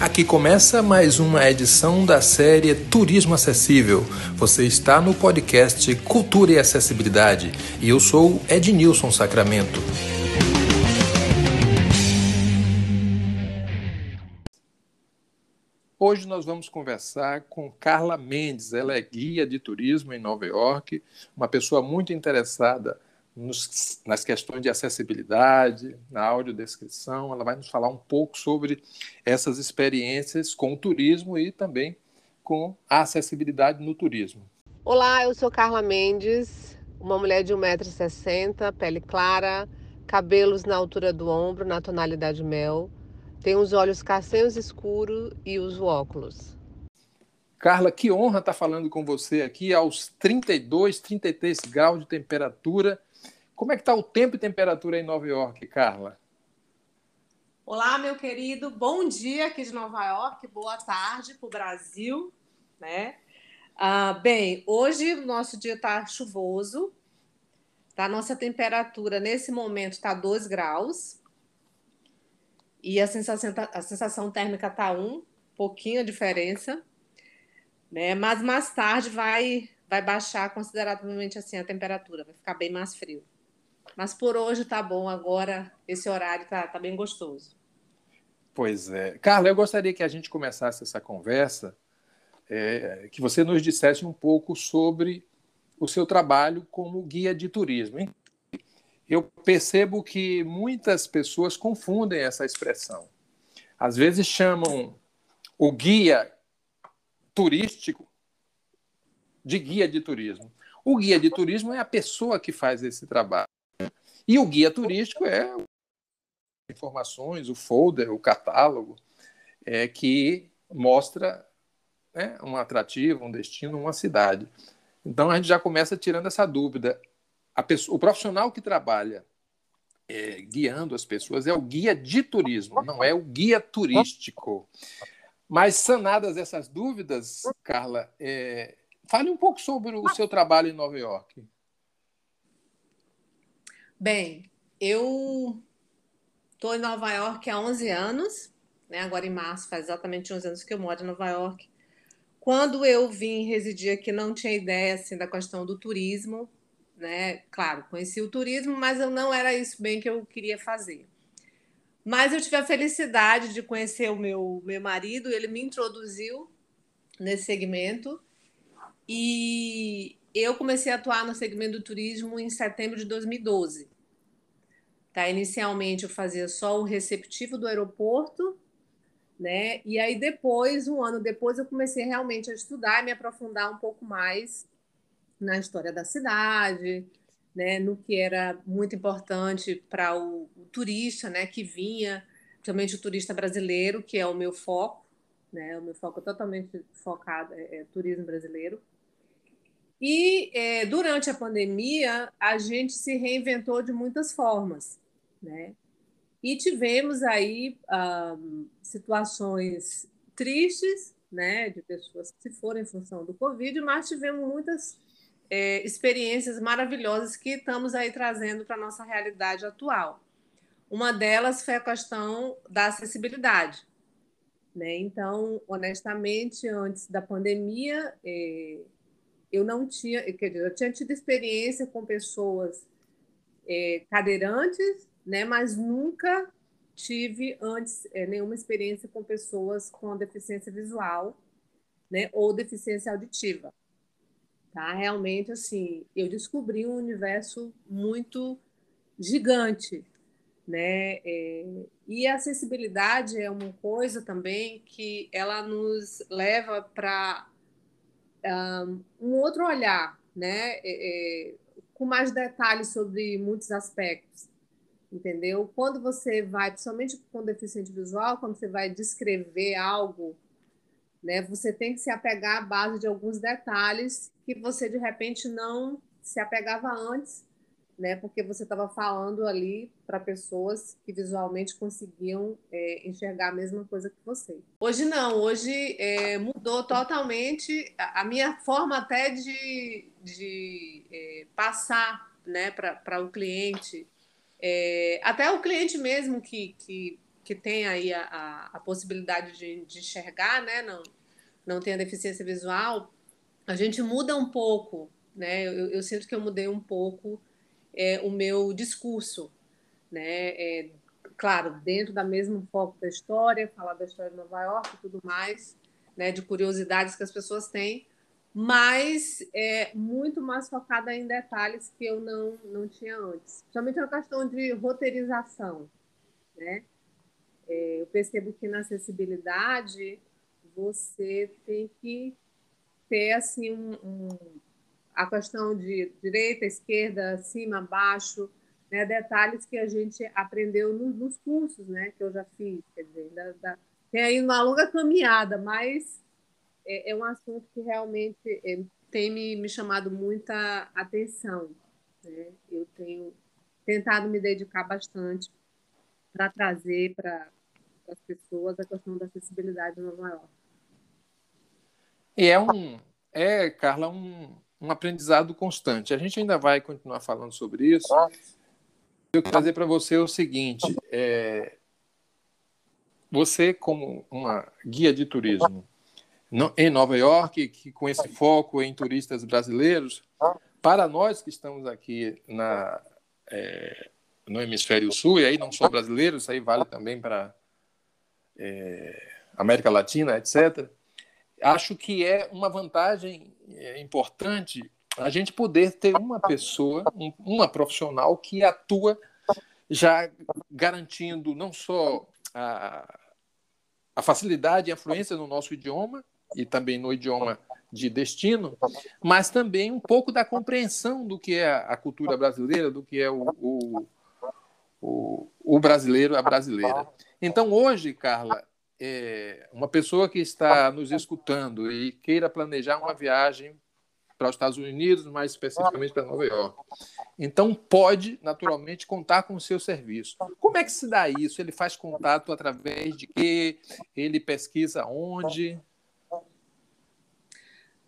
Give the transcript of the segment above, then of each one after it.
Aqui começa mais uma edição da série Turismo Acessível. Você está no podcast Cultura e Acessibilidade e eu sou Ednilson Sacramento. Hoje nós vamos conversar com Carla Mendes. Ela é guia de turismo em Nova York, uma pessoa muito interessada nos, nas questões de acessibilidade, na audiodescrição. Ela vai nos falar um pouco sobre essas experiências com o turismo e também com a acessibilidade no turismo. Olá, eu sou Carla Mendes, uma mulher de 1,60m, pele clara, cabelos na altura do ombro, na tonalidade mel. Tenho os olhos castanhos escuros e uso óculos. Carla, que honra estar falando com você aqui aos 32, 33 graus de temperatura como é que está o tempo e temperatura em Nova York, Carla? Olá, meu querido. Bom dia aqui de Nova York. Boa tarde para o Brasil, né? Ah, bem, hoje o nosso dia está chuvoso. Tá? Nossa temperatura nesse momento está 2 graus. E a sensação, tá, a sensação térmica está 1, um, pouquinho a diferença. Né? Mas mais tarde vai, vai baixar consideravelmente assim a temperatura, vai ficar bem mais frio. Mas por hoje tá bom, agora esse horário tá, tá bem gostoso. Pois é. Carla, eu gostaria que a gente começasse essa conversa, é, que você nos dissesse um pouco sobre o seu trabalho como guia de turismo. Hein? Eu percebo que muitas pessoas confundem essa expressão. Às vezes chamam o guia turístico de guia de turismo. O guia de turismo é a pessoa que faz esse trabalho. E o guia turístico é informações, o folder, o catálogo, é, que mostra né, um atrativo, um destino, uma cidade. Então a gente já começa tirando essa dúvida. Pessoa, o profissional que trabalha é, guiando as pessoas é o guia de turismo, não é o guia turístico. Mas sanadas essas dúvidas, Carla, é, fale um pouco sobre o seu trabalho em Nova York. Bem, eu estou em Nova York há 11 anos, né? agora em março faz exatamente 11 anos que eu moro em Nova York. Quando eu vim residir aqui, não tinha ideia assim, da questão do turismo, né? Claro, conheci o turismo, mas eu não era isso bem que eu queria fazer. Mas eu tive a felicidade de conhecer o meu, meu marido, ele me introduziu nesse segmento e eu comecei a atuar no segmento do turismo em setembro de 2012. Tá? Inicialmente eu fazia só o receptivo do aeroporto, né? E aí depois, um ano depois, eu comecei realmente a estudar e me aprofundar um pouco mais na história da cidade, né? No que era muito importante para o, o, turista, né? Que vinha, principalmente o turista brasileiro, que é o meu foco, né? O meu foco é totalmente focado é, é turismo brasileiro. E é, durante a pandemia, a gente se reinventou de muitas formas, né? E tivemos aí um, situações tristes, né, de pessoas que se foram em função do Covid, mas tivemos muitas é, experiências maravilhosas que estamos aí trazendo para a nossa realidade atual. Uma delas foi a questão da acessibilidade. Né? Então, honestamente, antes da pandemia, é, eu não tinha, quer dizer, eu tinha tido experiência com pessoas é, cadeirantes, né, mas nunca tive antes é, nenhuma experiência com pessoas com deficiência visual, né, ou deficiência auditiva. Tá? Realmente, assim, eu descobri um universo muito gigante, né? É, e a acessibilidade é uma coisa também que ela nos leva para um outro olhar, né? É, é, com mais detalhes sobre muitos aspectos, entendeu? Quando você vai, principalmente com deficiente visual, quando você vai descrever algo, né? Você tem que se apegar à base de alguns detalhes que você de repente não se apegava antes né? Porque você estava falando ali para pessoas que visualmente conseguiam é, enxergar a mesma coisa que você. Hoje não, hoje é, mudou totalmente a, minha forma até de, de é, passar, né, para o cliente. É, até o cliente mesmo que, que, que tem aí a, a, a possibilidade de, de, enxergar, né? Não, não tem a deficiência visual, a gente muda um pouco, né? Eu, eu sinto que eu mudei um pouco é, o meu discurso, né? É, claro, dentro da mesma foco da história, falar da história de Nova York e tudo mais, né? De curiosidades que as pessoas têm, mas é muito mais focada em detalhes que eu não, não tinha antes. Principalmente a questão de roteirização. Né? É, eu percebo que na acessibilidade você tem que ter assim um, um, a questão de direita, esquerda, cima, baixo, né? detalhes que a gente aprendeu nos, nos cursos né? que eu já fiz. Quer dizer, da, da, tem aí uma longa caminhada, mas é, é um assunto que realmente é, tem me, me chamado muita atenção. Né? Eu tenho tentado me dedicar bastante para trazer para as pessoas a questão da acessibilidade em Nova York. E é um, é, Carla, um, um aprendizado constante. A gente ainda vai continuar falando sobre isso. Eu quero trazer para você o seguinte: é, você, como uma guia de turismo, em Nova York, que com esse foco em turistas brasileiros, para nós que estamos aqui na, é, no hemisfério sul, e aí não só brasileiros, isso aí vale também para é, América Latina, etc., acho que é uma vantagem é, importante a gente poder ter uma pessoa, um, uma profissional que atua já garantindo não só a, a facilidade e a fluência no nosso idioma, e também no idioma de destino, mas também um pouco da compreensão do que é a cultura brasileira, do que é o, o, o, o brasileiro, a brasileira. Então, hoje, Carla, é, uma pessoa que está nos escutando e queira planejar uma viagem para os Estados Unidos, mais especificamente para Nova York. Então, pode, naturalmente, contar com o seu serviço. Como é que se dá isso? Ele faz contato através de quê? Ele pesquisa onde?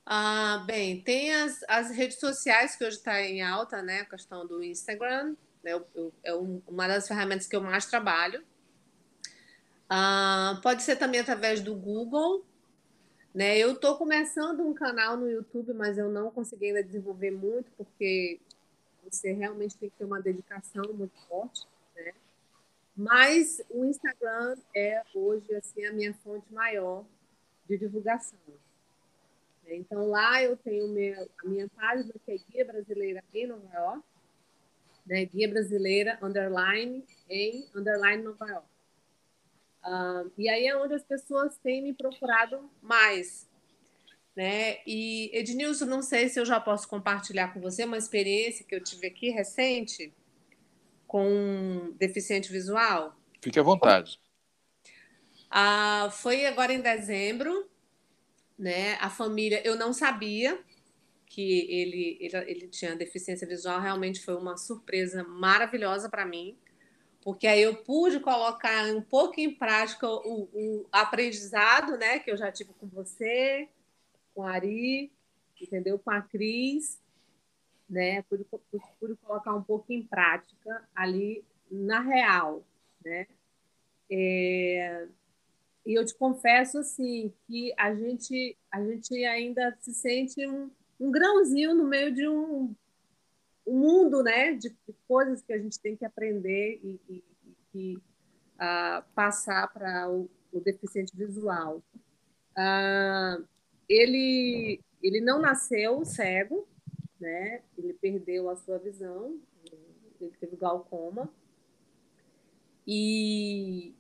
Ah, bem, tem as, as redes sociais que hoje está em alta, né? A questão do Instagram, né? É uma das ferramentas que eu mais trabalho. Ah, pode ser também através do Google, né? Eu estou começando um canal no YouTube, mas eu não consegui ainda desenvolver muito, porque você realmente tem que ter uma dedicação muito forte, né? Mas o Instagram é hoje assim a minha fonte maior de divulgação. Então lá eu tenho meu, a minha página que é Guia Brasileira em Nova York, né? Guia Brasileira underline em underline Nova York. Uh, e aí é onde as pessoas têm me procurado mais. Né? E Ednilson, não sei se eu já posso compartilhar com você uma experiência que eu tive aqui recente com um deficiente visual. Fique à vontade. Uh, foi agora em dezembro, né? A família, eu não sabia que ele, ele, ele tinha deficiência visual, realmente foi uma surpresa maravilhosa para mim, porque aí eu pude colocar um pouco em prática o, o aprendizado, né, que eu já tive com você, com a Ari, entendeu? Com a Cris, né? Pude, pude, pude colocar um pouco em prática ali na real, né? É, e eu te confesso assim que a gente a gente ainda se sente um, um grãozinho no meio de um, um mundo né de, de, coisas que a gente tem que aprender e, e, e uh, passar para o, o, deficiente visual. Uh, ele ele não nasceu cego né ele perdeu a sua visão ele teve glaucoma. E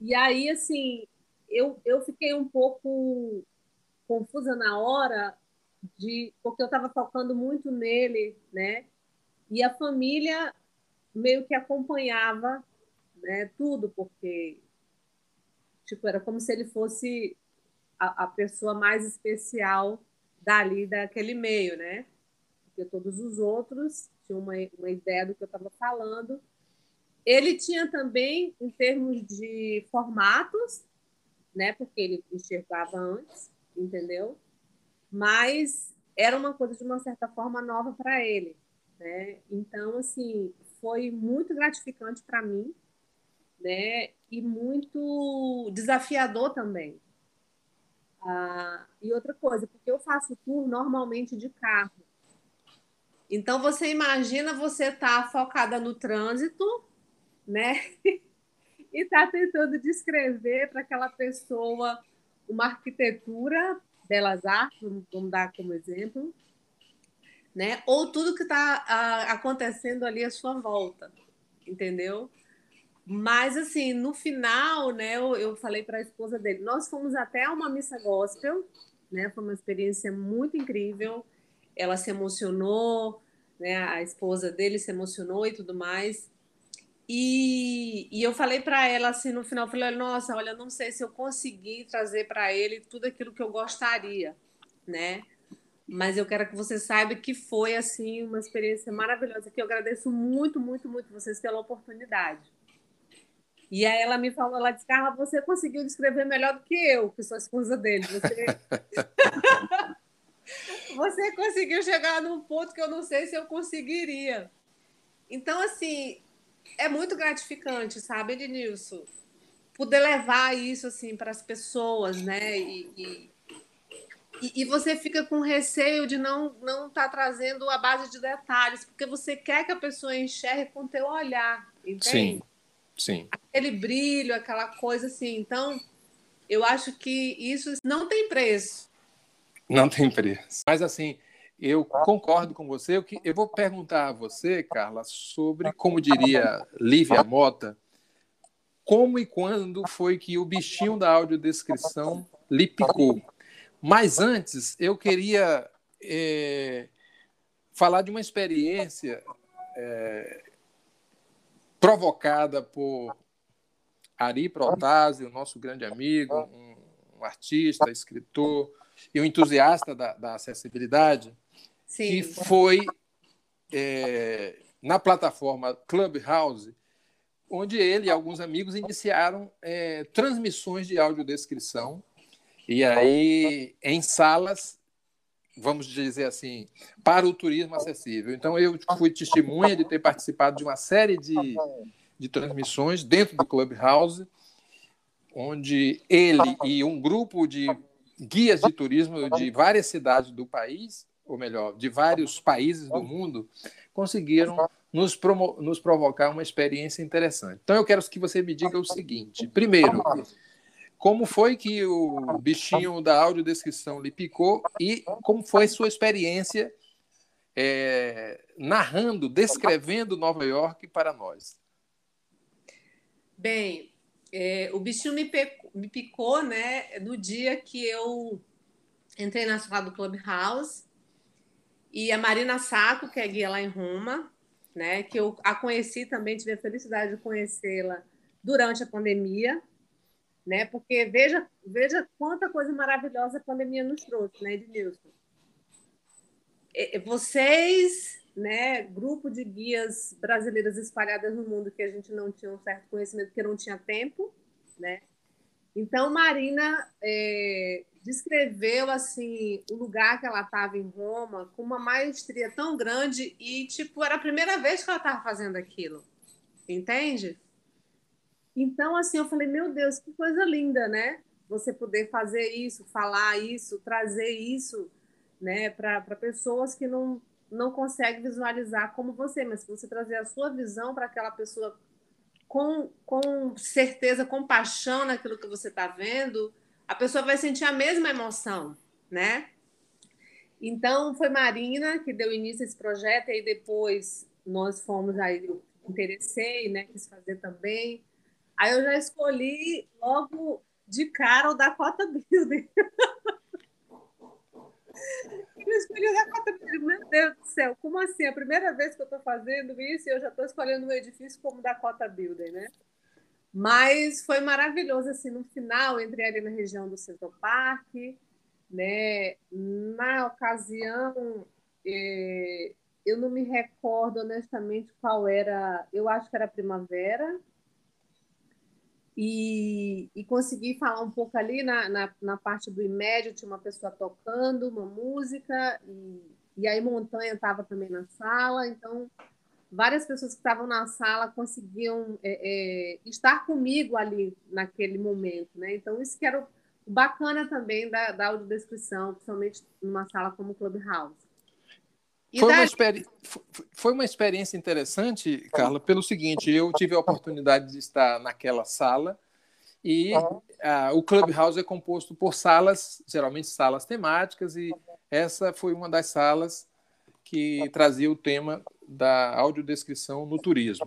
e aí, assim, eu, eu fiquei um pouco confusa na hora, de porque eu estava focando muito nele, né? E a família meio que acompanhava né, tudo, porque tipo, era como se ele fosse a, a pessoa mais especial dali, daquele meio, né? Porque todos os outros tinham uma, uma ideia do que eu estava falando, ele tinha também, em termos de formatos, né? Porque ele enxergava antes, entendeu? Mas era uma coisa de uma certa forma nova para ele, né? Então, assim, foi muito gratificante para mim, né? e muito desafiador também. Ah, e outra coisa, porque eu faço tour normalmente de carro. Então você imagina você tá focada no trânsito, né? e tá tentando descrever para aquela pessoa uma arquitetura, belas artes, vamos dar como exemplo, né? Ou tudo que está acontecendo ali à sua volta, entendeu? Mas assim, no final, né, eu, eu falei para a esposa dele, nós fomos até uma missa gospel, né? Foi uma experiência muito incrível. Ela se emocionou, né? A esposa dele se emocionou e tudo mais. E, e eu falei para ela assim no final, falei, nossa, olha, não sei se eu consegui trazer para ele tudo aquilo que eu gostaria, né? Mas eu quero que você saiba que foi assim uma experiência maravilhosa, que eu agradeço muito, muito, muito vocês pela oportunidade. E aí ela me falou, ela disse, Carla, você conseguiu descrever melhor do que eu, que sou a esposa dele. Você... você conseguiu chegar num ponto que eu não sei se eu conseguiria. Então, assim, é muito gratificante, sabe, Ednilson? Poder levar isso assim para as pessoas, né? E, e, e, você fica com receio de não não estar tá trazendo a base de detalhes, porque você quer que a pessoa enxergue com teu olhar, entende? Sim, sim. Aquele brilho, aquela coisa assim. Então, eu acho que isso não tem preço. Não tem preço. Mas assim, eu concordo com você. Eu vou perguntar a você, Carla, sobre, como diria Lívia Mota, como e quando foi que o bichinho da audiodescrição lhe picou. Mas antes, eu queria é, falar de uma experiência é, provocada por Ari Protásio, nosso grande amigo, um, um artista, escritor e um entusiasta da, da acessibilidade, Sim. que foi é, na plataforma Clubhouse, onde ele e alguns amigos iniciaram é, transmissões de audiodescrição, e aí em salas, vamos dizer assim, para o turismo acessível. Então, eu fui testemunha de ter participado de uma série de, de transmissões dentro do Clubhouse, onde ele e um grupo de guias de turismo de várias cidades do país ou melhor, de vários países do mundo, conseguiram nos, nos provocar uma experiência interessante. Então, eu quero que você me diga o seguinte: primeiro, como foi que o bichinho da audiodescrição lhe picou e como foi sua experiência é, narrando, descrevendo Nova York para nós? Bem, é, o bichinho me, picou, me picou né, no dia que eu entrei na sala do Clubhouse e a Marina Saco, que é guia lá em Roma, né, que eu a conheci também, tive a felicidade de conhecê-la durante a pandemia, né, porque veja, veja quanta coisa maravilhosa a pandemia nos trouxe, né, Ednilson? Vocês, né, grupo de guias brasileiras espalhadas no mundo que a gente não tinha um certo conhecimento, porque não tinha tempo, né? Então, Marina é, descreveu assim o lugar que ela estava em Roma com uma maestria tão grande e tipo era a primeira vez que ela estava fazendo aquilo, entende? Então assim eu falei meu Deus que coisa linda, né? Você poder fazer isso, falar isso, trazer isso, né, para pessoas que não não conseguem visualizar como você, mas se você trazer a sua visão para aquela pessoa com, com certeza, com paixão naquilo que você está vendo, a pessoa vai sentir a mesma emoção, né? Então, foi Marina que deu início a esse projeto, e aí depois nós fomos, aí eu interessei, né? Quis fazer também. Aí eu já escolhi logo de cara o Dakota Building. eu escolhi o Dakota Building. Meu Deus do céu, como assim? É a primeira vez que eu estou fazendo isso e eu já estou escolhendo um edifício como Dakota Building, né? Mas foi maravilhoso, assim, no final, entrei ali na região do Park, né? Na ocasião, é, eu não me recordo honestamente qual era, eu acho que era primavera, e, e consegui falar um pouco ali na, na, na, parte do imédio, tinha uma pessoa tocando uma música, e, e aí Montanha estava também na sala, então várias pessoas que estavam na sala conseguiam é, é, estar comigo ali naquele momento, né? Então, isso que era o bacana também da, da audiodescrição, principalmente numa sala como o Clubhouse. Foi, daí... uma experi... foi uma experiência interessante, Carla, pelo seguinte: eu tive a oportunidade de estar naquela sala e o Clubhouse é composto por salas, geralmente salas temáticas, e essa foi uma das salas que trazia o tema da audiodescrição no turismo.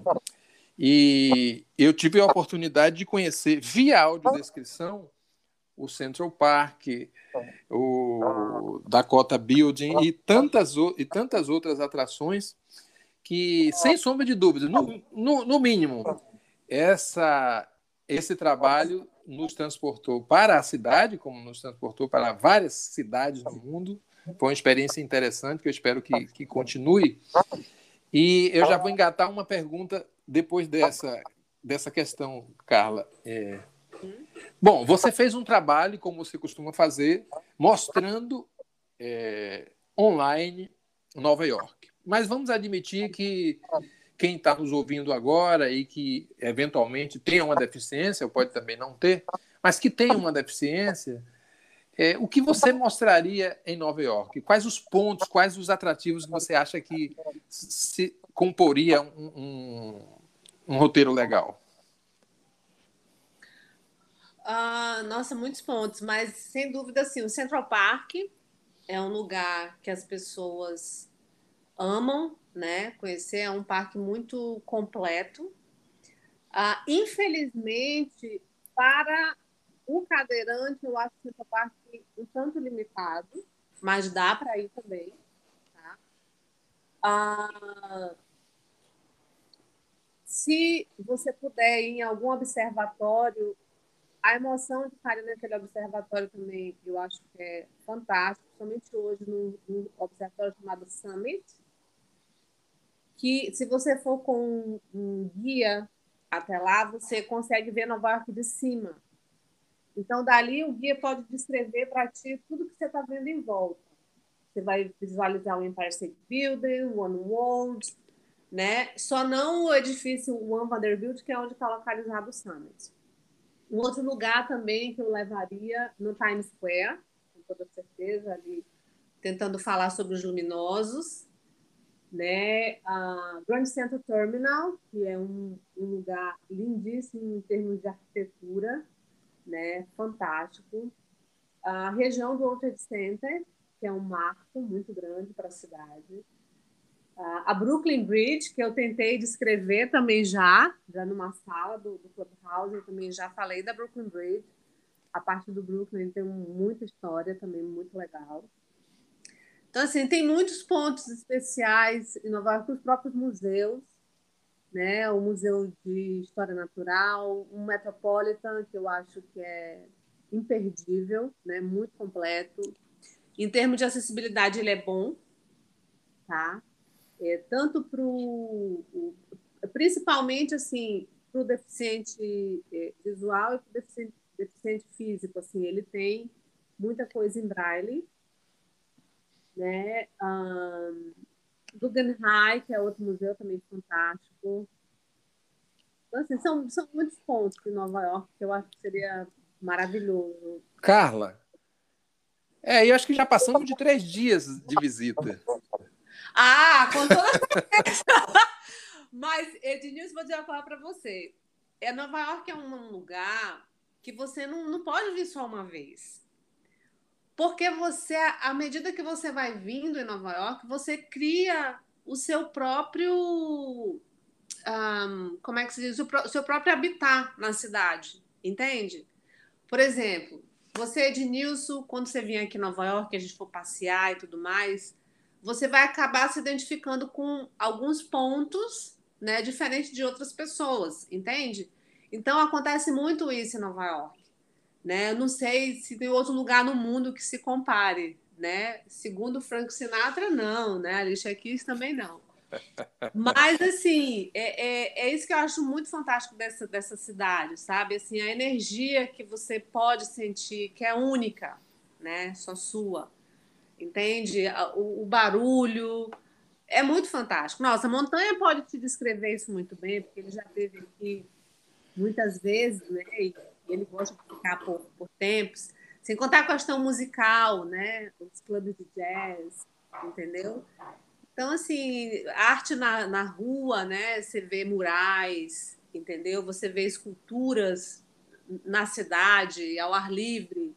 E eu tive a oportunidade de conhecer, via audiodescrição, o Central Park, o Dakota Building e tantas, e tantas outras atrações que, sem sombra de dúvida, no, no, no mínimo, essa, esse trabalho nos transportou para a cidade, como nos transportou para várias cidades no mundo. Foi uma experiência interessante que eu espero que, que continue. E eu já vou engatar uma pergunta depois dessa, dessa questão, Carla. É, Bom, você fez um trabalho, como você costuma fazer, mostrando é, online Nova York. Mas vamos admitir que quem está nos ouvindo agora e que eventualmente tem uma deficiência, ou pode também não ter, mas que tem uma deficiência, é, o que você mostraria em Nova York? Quais os pontos, quais os atrativos que você acha que se comporia um, um, um roteiro legal? Uh, nossa, muitos pontos, mas sem dúvida, sim, o Central Park é um lugar que as pessoas amam, né? Conhecer é um parque muito completo. Uh, infelizmente, para o cadeirante, eu acho o Central Park um tanto limitado, mas dá para ir também. Tá? Uh, se você puder ir em algum observatório a emoção de estar naquele observatório também, eu acho que é fantástico, principalmente hoje num, num observatório chamado Summit, que se você for com um guia até lá, você consegue ver Nova York de cima. Então, dali, o guia pode descrever para ti tudo que você está vendo em volta. Você vai visualizar o Empire State Building, o One World, né? Só não o edifício One Vanderbilt, que é onde está localizado o Summit. Um outro lugar também que eu levaria no Times Square, com toda certeza, ali tentando falar sobre os luminosos, né? A Grand Central Terminal, que é um, um lugar lindíssimo em termos de arquitetura, né? Fantástico. A região do World Trade Center, que é um marco muito grande para a cidade a Brooklyn Bridge, que eu tentei descrever também já, já numa sala do, do Clubhouse, eu também já falei da Brooklyn Bridge. A parte do Brooklyn tem muita história também, muito legal. Então, assim, tem muitos pontos especiais em Nova York, os próprios museus, né? O Museu de História Natural, o Metropolitan, que eu acho que é imperdível, né? Muito completo. Em termos de acessibilidade, ele é bom, tá? é, tanto para o. principalmente assim, para o deficiente é, visual e para o deficiente, deficiente físico. Assim, ele tem muita coisa em braille. Né? Guggenheim, que é outro museu também fantástico. Então, assim, são, são muitos pontos em Nova York que eu acho que seria maravilhoso. Carla, é, eu acho que já passamos de três dias de visita. Ah, com toda certeza. Mas, Ednilson, vou dizer uma coisa para você. É, Nova York é um lugar que você não, não pode vir só uma vez. Porque você, à medida que você vai vindo em Nova York, você cria o seu próprio. Um, como é que se diz? O seu próprio habitat na cidade. Entende? Por exemplo, você, Ednilson, quando você vier aqui em Nova York, a gente for passear e tudo mais, você vai acabar se identificando com alguns pontos, né, diferente de outras pessoas, entende? Então acontece muito isso em Nova York, né? Eu não sei se tem outro lugar no mundo que se compare, né? Segundo Frank Sinatra, não, né? Alicia Keys também não. Mas assim, é, é, é, isso que eu acho muito fantástico dessa, dessa cidade, sabe? Assim, a energia que você pode sentir, que é única, né? Só sua entende? O, o barulho, É muito fantástico. Nossa, a Montanha pode te descrever isso muito bem, porque ele já esteve aqui muitas vezes, né? E ele gosta de ficar por, por tempos. Sem contar a questão musical, né? Os clubes de jazz, entendeu? Então, assim, arte na, na rua, né? Você vê murais, entendeu? Você vê esculturas na cidade, ao ar livre.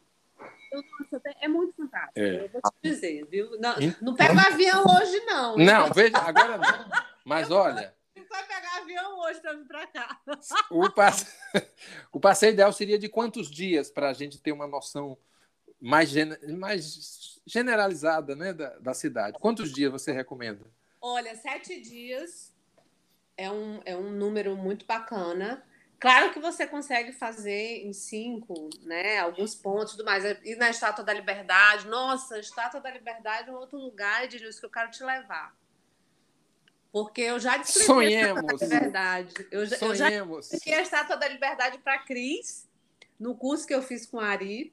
Então, nossa, é muito fantástico. É. Eu vou te dizer, viu? Não, não pega avião hoje, não. Não, veja, agora não. Mas olha. Não vai pegar avião hoje para vir para cá. O, passe... o passeio ideal seria de quantos dias para a gente ter uma noção mais, gen... mais generalizada né, da, da cidade? Quantos dias você recomenda? Olha, sete dias é um, é um número muito bacana. Claro que você consegue fazer em cinco, né? Alguns pontos do mais. E na Estátua da Liberdade, nossa, a Estátua da Liberdade é um outro lugar, Edilson, que eu quero te levar. Porque eu já descrevi Sonhemos. a Estátua da Liberdade. Eu já, Sonhemos. eu já a Estátua da Liberdade para Cris, no curso que eu fiz com a Ari.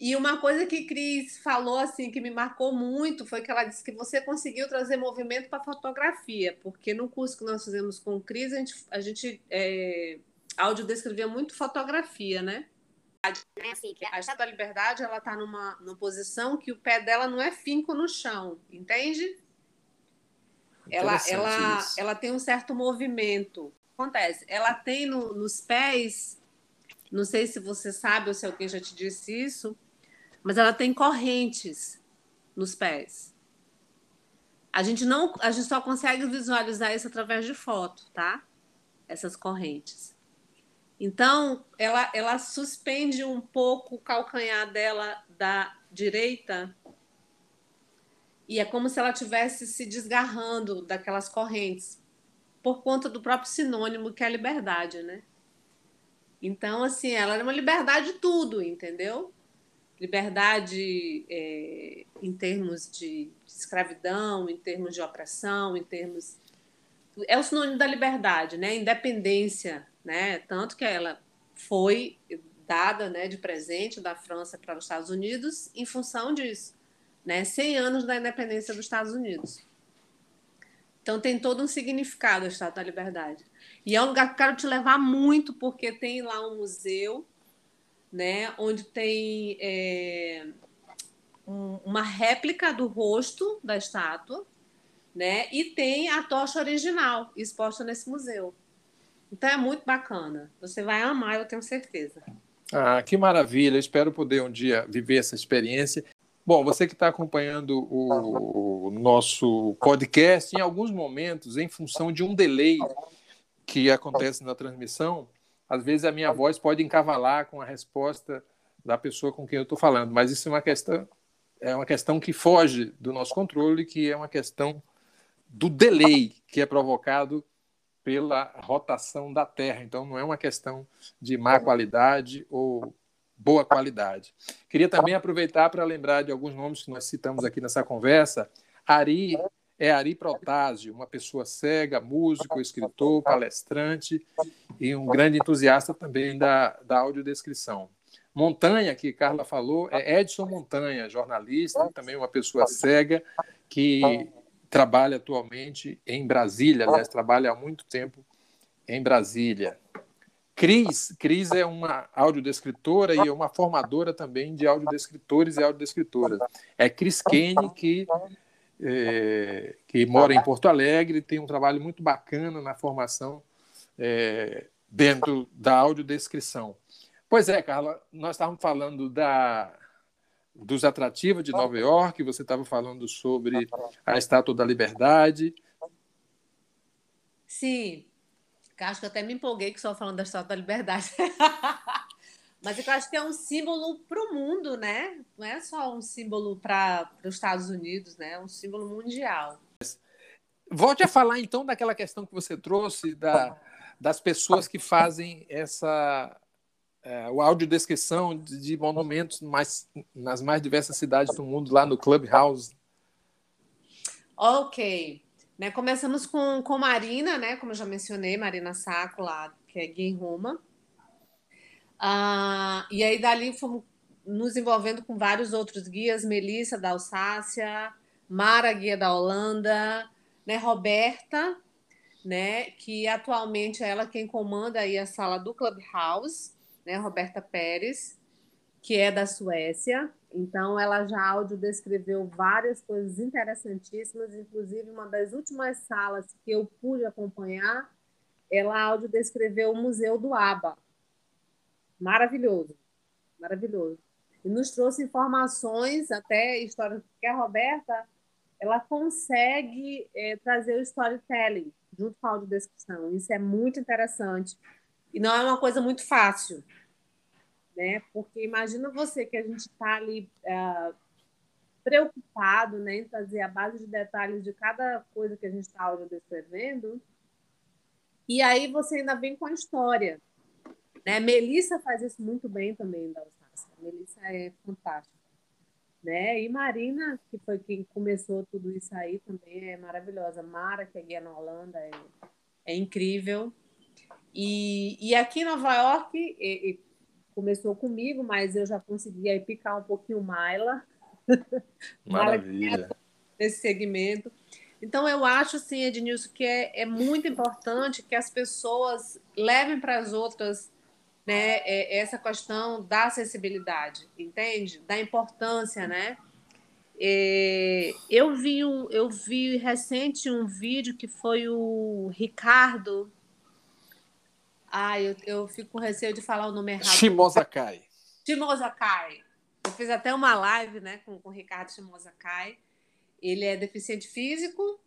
E uma coisa que Cris falou assim que me marcou muito foi que ela disse que você conseguiu trazer movimento para fotografia, porque no curso que nós fizemos com Cris a gente, a gente é, áudio descrevia muito fotografia, né? A Estátua da Liberdade ela está numa, numa posição que o pé dela não é finco no chão, entende? Ela, ela, ela tem um certo movimento. Acontece, ela tem no, nos pés, não sei se você sabe ou se alguém já te disse isso, mas ela tem correntes nos pés. A gente não, a gente só consegue visualizar isso através de foto, tá? Essas correntes. Então, ela, ela suspende um pouco o calcanhar dela da direita e é como se ela estivesse se desgarrando daquelas correntes por conta do próprio sinônimo que é a liberdade, né? Então, assim, ela é uma liberdade de tudo, entendeu? Liberdade é, em termos de escravidão, em termos de opressão, em termos. É o sinônimo da liberdade, né? Independência né? Tanto que ela foi dada, né, de presente da França para os Estados Unidos em função disso, né? 100 anos da independência dos Estados Unidos. Então tem todo um significado a Estátua da Liberdade. E é um lugar que eu quero te levar muito, porque tem lá um museu, né, onde tem é, um, uma réplica do rosto da estátua, né, e tem a tocha original exposta nesse museu. Então é muito bacana. Você vai amar, eu tenho certeza. Ah, que maravilha! Espero poder um dia viver essa experiência. Bom, você que está acompanhando o nosso podcast, em alguns momentos, em função de um delay que acontece na transmissão, às vezes a minha voz pode encavalar com a resposta da pessoa com quem eu estou falando, mas isso é uma questão é uma questão que foge do nosso controle, que é uma questão do delay que é provocado pela rotação da Terra. Então, não é uma questão de má qualidade ou boa qualidade. Queria também aproveitar para lembrar de alguns nomes que nós citamos aqui nessa conversa. Ari é Ari Protásio, uma pessoa cega, músico, escritor, palestrante e um grande entusiasta também da, da audiodescrição. Montanha, que Carla falou, é Edson Montanha, jornalista, também uma pessoa cega que trabalha atualmente em Brasília, aliás, trabalha há muito tempo em Brasília. Cris, Cris é uma audiodescritora e é uma formadora também de audiodescritores e audiodescritoras. É Cris Kane, que, é, que mora em Porto Alegre, tem um trabalho muito bacana na formação é, dentro da audiodescrição. Pois é, Carla, nós estávamos falando da, dos atrativos de Nova York, você estava falando sobre a Estátua da Liberdade. Sim, acho que eu até me empolguei que só falando da Estátua da Liberdade. Mas eu acho que é um símbolo para o mundo, né? Não é só um símbolo para os Estados Unidos, né? É um símbolo mundial. Volte a falar então daquela questão que você trouxe da, das pessoas que fazem essa é, o audiodescrição de, de monumentos mais, nas mais diversas cidades do mundo, lá no Clubhouse. Ok. Né, começamos com, com Marina, né, como eu já mencionei, Marina Saco, lá, que é guia em Roma. Ah, e aí, dali, fomos nos envolvendo com vários outros guias, Melissa, da Alsácia, Mara, guia da Holanda, né, Roberta, né, que atualmente é ela quem comanda aí a sala do Clubhouse, né, Roberta Pérez, que é da Suécia. Então, ela já áudio descreveu várias coisas interessantíssimas, inclusive uma das últimas salas que eu pude acompanhar, ela áudio descreveu o Museu do ABA. Maravilhoso, maravilhoso. E nos trouxe informações, até histórias, porque a Roberta ela consegue é, trazer o storytelling junto com a audiodescrição. Isso é muito interessante. E não é uma coisa muito fácil, né? Porque imagina você que a gente está ali é, preocupado né, em trazer a base de detalhes de cada coisa que a gente está audiodescrevendo, e aí você ainda vem com a história. Né? Melissa faz isso muito bem também, da Melissa é fantástica. Né? E Marina, que foi quem começou tudo isso aí, também é maravilhosa. Mara, que é guia na Holanda, é, é incrível. E, e aqui em Nova York, e, e começou comigo, mas eu já conseguia picar um pouquinho Maila. Maravilha. nesse segmento. Então, eu acho, assim, Ednilson, que é, é muito importante que as pessoas levem para as outras né, é, essa questão da acessibilidade, entende? Da importância, né? É, eu vi um, eu vi recente um vídeo que foi o Ricardo. Ah, eu, eu fico com receio de falar o nome errado. Shimozakai. Shimozakai. Eu fiz até uma live né, com, com o Ricardo Shimozakai. Ele é deficiente físico,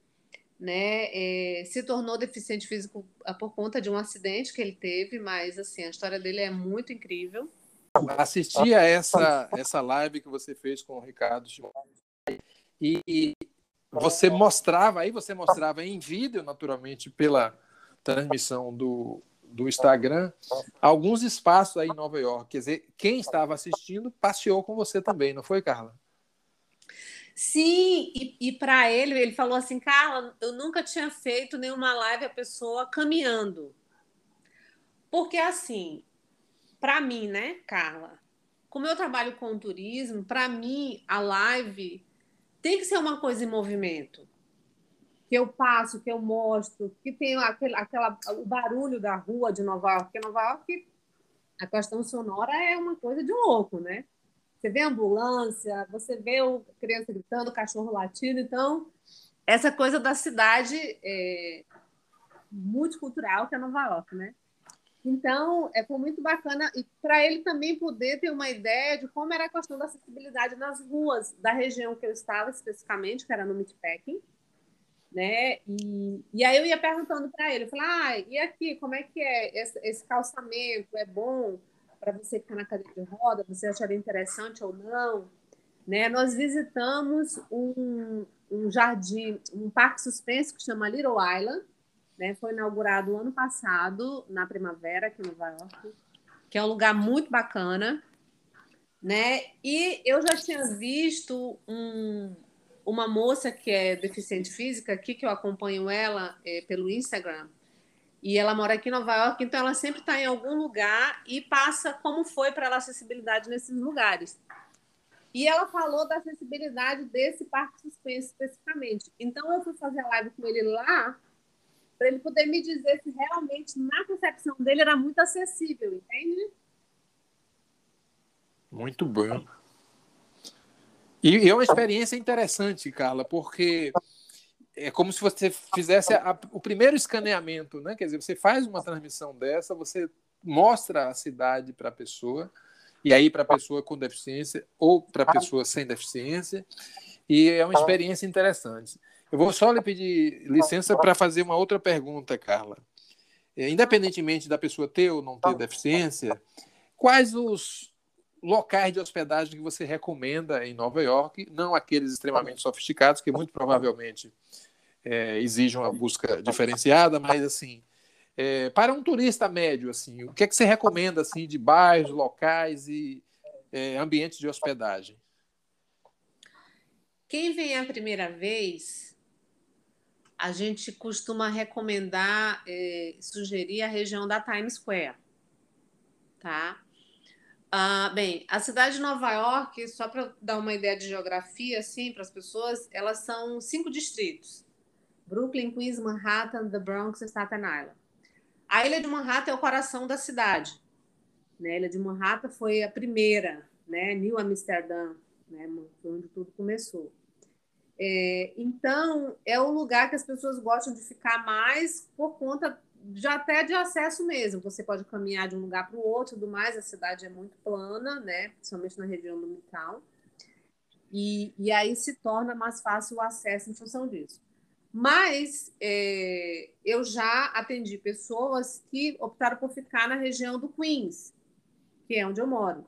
né, é, se tornou deficiente físico ah, por conta de um acidente que ele teve, mas assim a história dele é muito incrível. Assisti a essa essa live que você fez com o Ricardo e você mostrava aí você mostrava em vídeo naturalmente pela transmissão do, do Instagram alguns espaços aí em Nova York. Quer dizer, quem estava assistindo passeou com você também, não foi, Carla? Sim, e, e para ele, ele falou assim, Carla, eu nunca tinha feito nenhuma live a pessoa caminhando. Porque assim, para mim, né, Carla, como eu trabalho com turismo, para mim a live tem que ser uma coisa em movimento. Que eu passo, que eu mostro, que tem aquele, aquela, o barulho da rua de Nova York, porque Nova York a questão sonora é uma coisa de louco, né? Você vê ambulância, você vê o criança gritando, o cachorro latindo. Então, essa coisa da cidade é, multicultural que é Nova York, né? Então, é, foi muito bacana e para ele também poder ter uma ideia de como era a questão da acessibilidade nas ruas da região que eu estava especificamente, que era no Meatpacking, né? E, e aí eu ia perguntando para ele, eu falei, ah, e aqui, como é que é esse, esse calçamento? É bom? para você está na cadeira de roda, você acharia interessante ou não. Né? Nós visitamos um, um jardim, um parque suspenso que chama Little Island, né? foi inaugurado ano passado, na primavera, aqui em Nova York, que é um lugar muito bacana. Né? E eu já tinha visto um, uma moça que é deficiente física aqui, que eu acompanho ela é, pelo Instagram, e ela mora aqui em Nova York, então ela sempre está em algum lugar e passa como foi para ela acessibilidade nesses lugares. E ela falou da acessibilidade desse parque suspenso especificamente. Então eu fui fazer a live com ele lá para ele poder me dizer se realmente na concepção dele era muito acessível, entende? Muito bom. E é uma experiência interessante, Carla, porque é como se você fizesse a, o primeiro escaneamento, né? Quer dizer, você faz uma transmissão dessa, você mostra a cidade para a pessoa, e aí para a pessoa com deficiência ou para a pessoa sem deficiência, e é uma experiência interessante. Eu vou só lhe pedir licença para fazer uma outra pergunta, Carla. É, independentemente da pessoa ter ou não ter deficiência, quais os locais de hospedagem que você recomenda em Nova York, não aqueles extremamente sofisticados, que muito provavelmente é, exige uma busca diferenciada, mas assim, é, para um turista médio, assim, o que é que você recomenda assim de bairros, locais e é, ambientes de hospedagem? Quem vem a primeira vez, a gente costuma recomendar, é, sugerir a região da Times Square, tá? Ah, bem, a cidade de Nova York, só para dar uma ideia de geografia, assim, para as pessoas, elas são cinco distritos Brooklyn, Queens, Manhattan, The Bronx e Staten Island. A ilha de Manhattan é o coração da cidade. Né? A ilha de Manhattan foi a primeira, né? New Amsterdã, né? Foi onde tudo começou. É, então, é o lugar que as pessoas gostam de ficar mais por conta de até de acesso mesmo. Você pode caminhar de um lugar para o outro, tudo mais. A cidade é muito plana, né? Principalmente na região do Midtown. E, e aí se torna mais fácil o acesso em função disso. Mas é, eu já atendi pessoas que optaram por ficar na região do Queens, que é onde eu moro.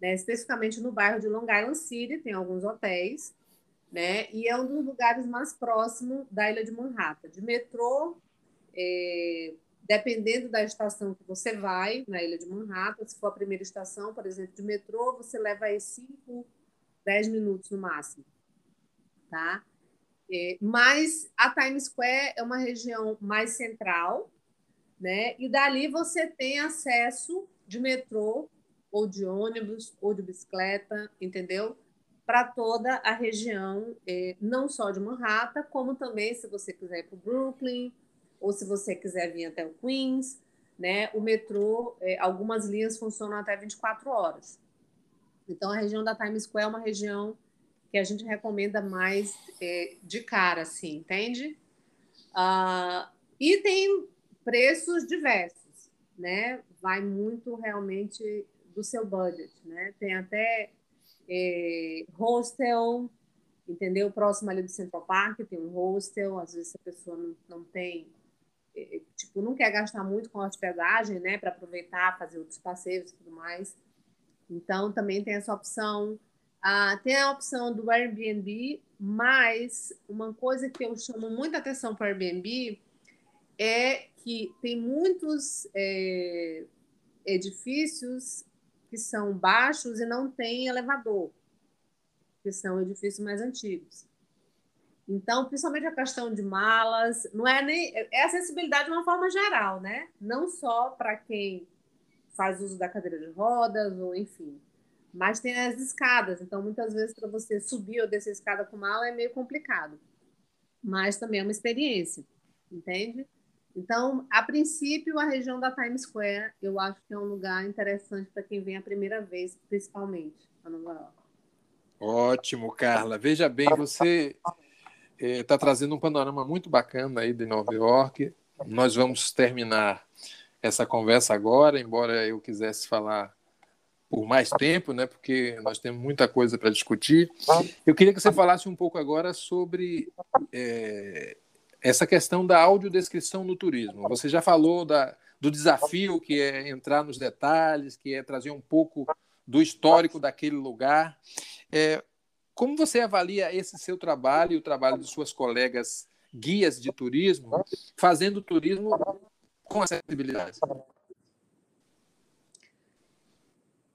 Né? Especificamente no bairro de Long Island City, tem alguns hotéis, né? e é um dos lugares mais próximos da ilha de Manhattan. De metrô, é, dependendo da estação que você vai, na ilha de Manhattan, se for a primeira estação, por exemplo, de metrô, você leva aí 5, 10 minutos no máximo. Tá? É, mas a Times Square é uma região mais central, né? E dali você tem acesso de metrô ou de ônibus ou de bicicleta, entendeu? Para toda a região, é, não só de Manhattan, como também se você quiser ir para o Brooklyn ou se você quiser vir até o Queens, né? O metrô, é, algumas linhas funcionam até 24 horas. Então a região da Times Square é uma região que a gente recomenda mais é, de cara, assim, entende? Uh, e tem preços diversos, né? Vai muito realmente do seu budget, né? Tem até é, hostel, entendeu? Próximo ali do Central Park tem um hostel, às vezes a pessoa não, não tem, tipo, não quer gastar muito com hospedagem, né? Para aproveitar, fazer outros passeios e tudo mais. Então, também tem essa opção. Ah, tem a opção do Airbnb, mas uma coisa que eu chamo muita atenção para o Airbnb é que tem muitos é, edifícios que são baixos e não tem elevador, que são edifícios mais antigos. Então, principalmente a questão de malas, não é nem é acessibilidade de uma forma geral, né? Não só para quem faz uso da cadeira de rodas ou enfim, mas tem as escadas, então muitas vezes para você subir ou descer a escada com mala é meio complicado. Mas também é uma experiência, entende? Então, a princípio, a região da Times Square, eu acho que é um lugar interessante para quem vem a primeira vez, principalmente a Nova York. Ótimo, Carla. Veja bem, você está eh, trazendo um panorama muito bacana aí de Nova York. Nós vamos terminar essa conversa agora, embora eu quisesse falar por mais tempo, né, porque nós temos muita coisa para discutir. Eu queria que você falasse um pouco agora sobre é, essa questão da audiodescrição no turismo. Você já falou da, do desafio que é entrar nos detalhes, que é trazer um pouco do histórico daquele lugar. É, como você avalia esse seu trabalho e o trabalho de suas colegas guias de turismo, fazendo turismo com acessibilidade?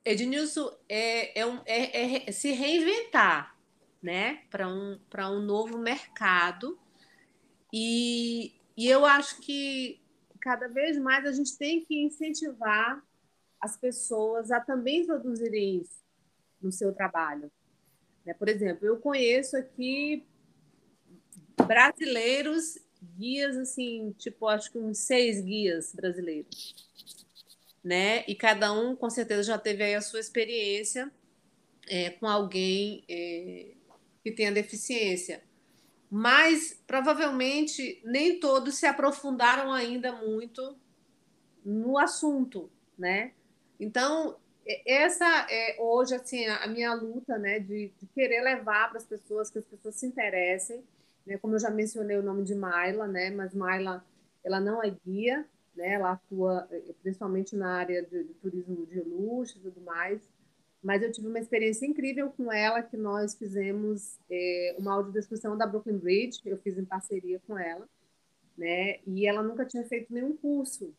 Ednilson, é, é, um, é, é se reinventar né, para um, um novo mercado. E, e eu acho que cada vez mais a gente tem que incentivar as pessoas a também produzirem isso no seu trabalho. Né? Por exemplo, eu conheço aqui brasileiros, guias, assim, tipo, acho que uns seis guias brasileiros né? E cada um, com certeza, já teve aí a sua experiência é, com alguém é, que tenha deficiência. Mas, provavelmente, nem todos se aprofundaram ainda muito no assunto, né? Então, essa é hoje assim a minha luta, né, de, de querer levar para as pessoas que as pessoas se interessem, né? Como eu já mencionei o nome de Maila, né? Mas Maila ela não é guia, né? Ela atua eh, principalmente na área de, de turismo de luxo e tudo mais. Mas eu tive uma experiência incrível com ela, que nós fizemos é, uma audiodescrição da Brooklyn Bridge, eu fiz em parceria com ela, né? E ela nunca tinha feito nenhum curso.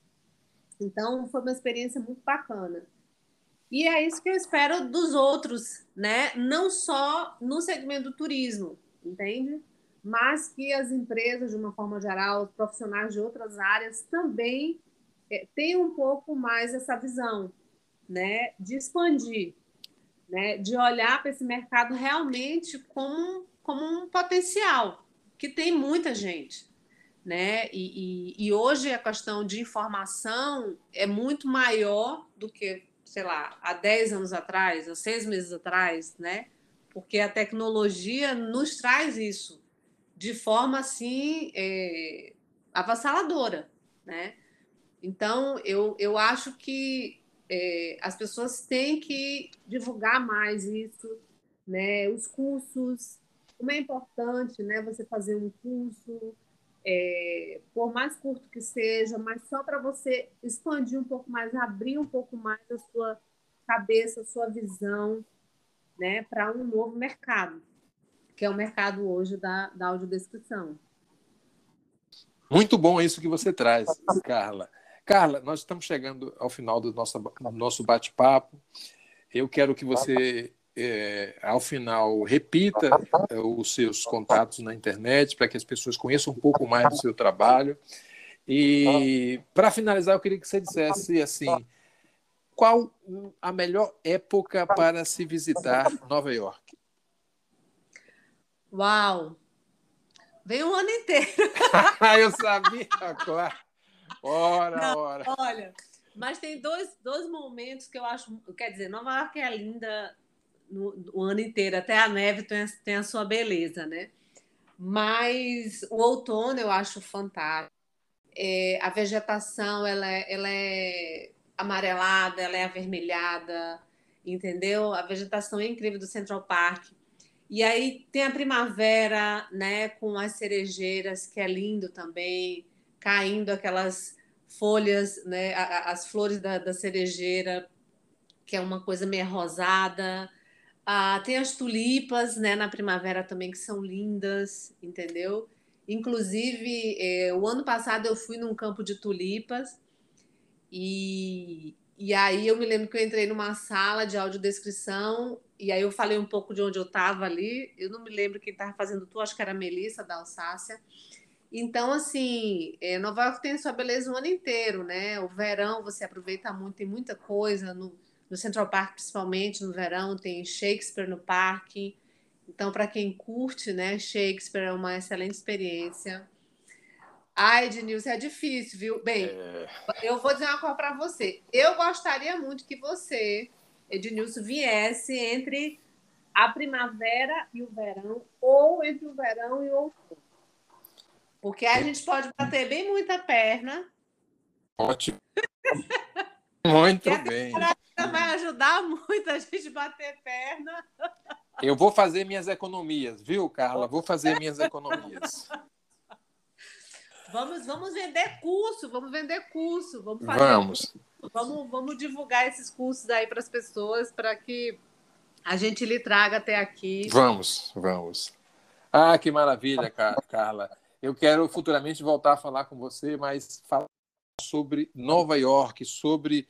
Então, foi uma experiência muito bacana. E é isso que eu espero dos outros, né? Não só no segmento do turismo, entende? mas que as empresas, de uma forma geral, os profissionais de outras áreas também é, tenham um pouco mais essa visão, né, de expandir, né, de olhar para esse mercado realmente como, como um potencial, que tem muita gente, né? E, e, e, hoje a questão de informação é muito maior do que, sei lá, há 10 anos atrás, há seis meses atrás, né? Porque a tecnologia nos traz isso de forma assim é, avassaladora, né? Então eu, eu acho que é, as pessoas têm que divulgar mais isso, né? Os cursos, como é importante, né? Você fazer um curso é, por mais curto que seja, mas só para você expandir um pouco mais, abrir um pouco mais a sua cabeça, a sua visão, né, para um novo mercado, que é o mercado hoje da, da audiodescrição. Muito bom isso que você traz, Carla. Carla, nós estamos chegando ao final do nosso, nosso bate-papo. Eu quero que você é, ao final, repita é, os seus contatos na internet para que as pessoas conheçam um pouco mais do seu trabalho. E, para finalizar, eu queria que você dissesse assim: qual a melhor época para se visitar Nova York? Uau! Vem o ano inteiro. eu sabia, claro. Ora, Não, ora. Olha, mas tem dois, dois momentos que eu acho. Quer dizer, Nova York é linda no, o ano inteiro, até a neve tem, tem a sua beleza, né? Mas o outono eu acho fantástico. É, a vegetação ela é, ela é amarelada, ela é avermelhada, entendeu? A vegetação é incrível do Central Park. E aí tem a primavera, né, com as cerejeiras, que é lindo também, caindo aquelas folhas, né, as flores da, da cerejeira, que é uma coisa meio rosada. Ah, tem as tulipas, né, na primavera também, que são lindas, entendeu? Inclusive, eh, o ano passado eu fui num campo de tulipas e, e aí eu me lembro que eu entrei numa sala de audiodescrição e aí eu falei um pouco de onde eu estava ali. Eu não me lembro quem estava fazendo tu, acho que era a Melissa da Alsácia. Então, assim, eh, Nova York tem sua beleza o ano inteiro, né? O verão você aproveita muito, tem muita coisa no no Central Park, principalmente no verão, tem Shakespeare no parque. Então, para quem curte, né, Shakespeare é uma excelente experiência. Ai, Ednilson, é difícil, viu? Bem, é... eu vou dizer uma coisa para você. Eu gostaria muito que você, Ednilson, viesse entre a primavera e o verão, ou entre o verão e o outono. Porque a gente pode bater bem muita perna. Ótimo. Muito bem vai ajudar muito a gente bater perna. Eu vou fazer minhas economias, viu, Carla? Vou fazer minhas economias. Vamos, vamos vender curso, vamos vender curso, vamos fazer. Vamos. Vamos, vamos divulgar esses cursos aí para as pessoas para que a gente lhe traga até aqui. Vamos, vamos. Ah, que maravilha, Carla. Eu quero futuramente voltar a falar com você, mas falar sobre Nova York, sobre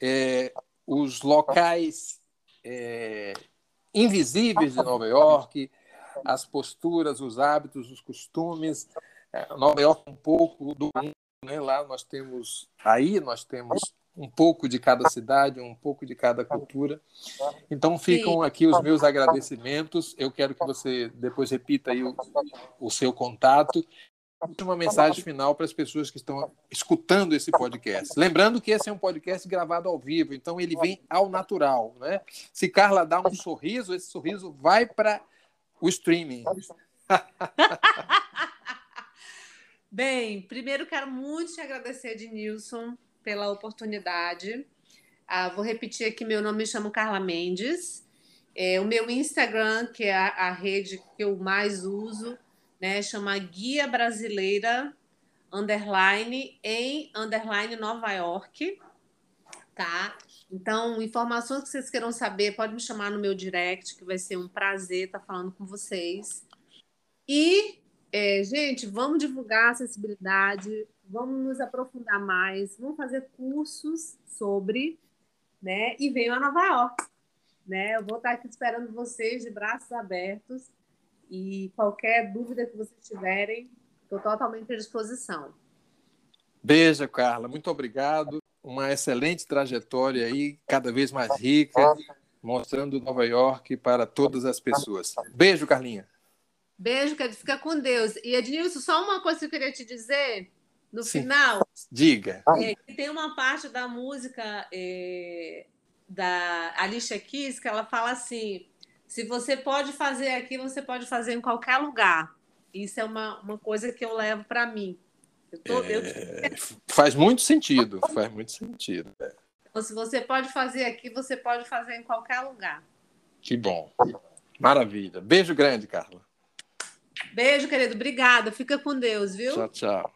é, os locais é, invisíveis de Nova York, as posturas, os hábitos, os costumes. É, Nova York é um pouco do mundo, né? Lá nós temos, aí nós temos um pouco de cada cidade, um pouco de cada cultura. Então ficam aqui os meus agradecimentos. Eu quero que você depois repita aí o, o seu contato uma mensagem final para as pessoas que estão escutando esse podcast. Lembrando que esse é um podcast gravado ao vivo, então ele vem ao natural, né? Se Carla dá um sorriso, esse sorriso vai para o streaming. Bem, primeiro quero muito te agradecer, Ednilson, pela oportunidade. Ah, vou repetir aqui, meu nome me chamo Carla Mendes. É, o meu Instagram, que é a, a rede que eu mais uso, né? Chama Guia Brasileira underline em underline Nova York, tá? Então, informações que vocês queiram saber, pode me chamar no meu direct, que vai ser um prazer estar falando com vocês. E, é, gente, vamos divulgar a acessibilidade, vamos nos aprofundar mais, vamos fazer cursos sobre, né? E venham a Nova York, né? Eu vou estar aqui esperando vocês de braços abertos e qualquer dúvida que vocês tiverem, estou totalmente à disposição. Beijo, Carla. Muito obrigado. Uma excelente trajetória aí, cada vez mais rica, mostrando Nova York para todas as pessoas. Beijo, Carlinha. Beijo, querido. Fica com Deus. E Ednilson, só uma coisa que eu queria te dizer no Sim. final. Diga. É, que tem uma parte da música é, da Alicia Keys que ela fala assim: se você pode fazer aqui, você pode fazer em qualquer lugar. Isso é uma, uma coisa que eu levo para mim. Eu tô- eu- É, faz muito sentido, faz muito sentido. É, então, se você pode fazer aqui, você pode fazer em qualquer lugar. Que bom. Maravilha. Beijo grande, Carla. Beijo, querido. Obrigada. Fica com Deus, viu? Tchau, tchau.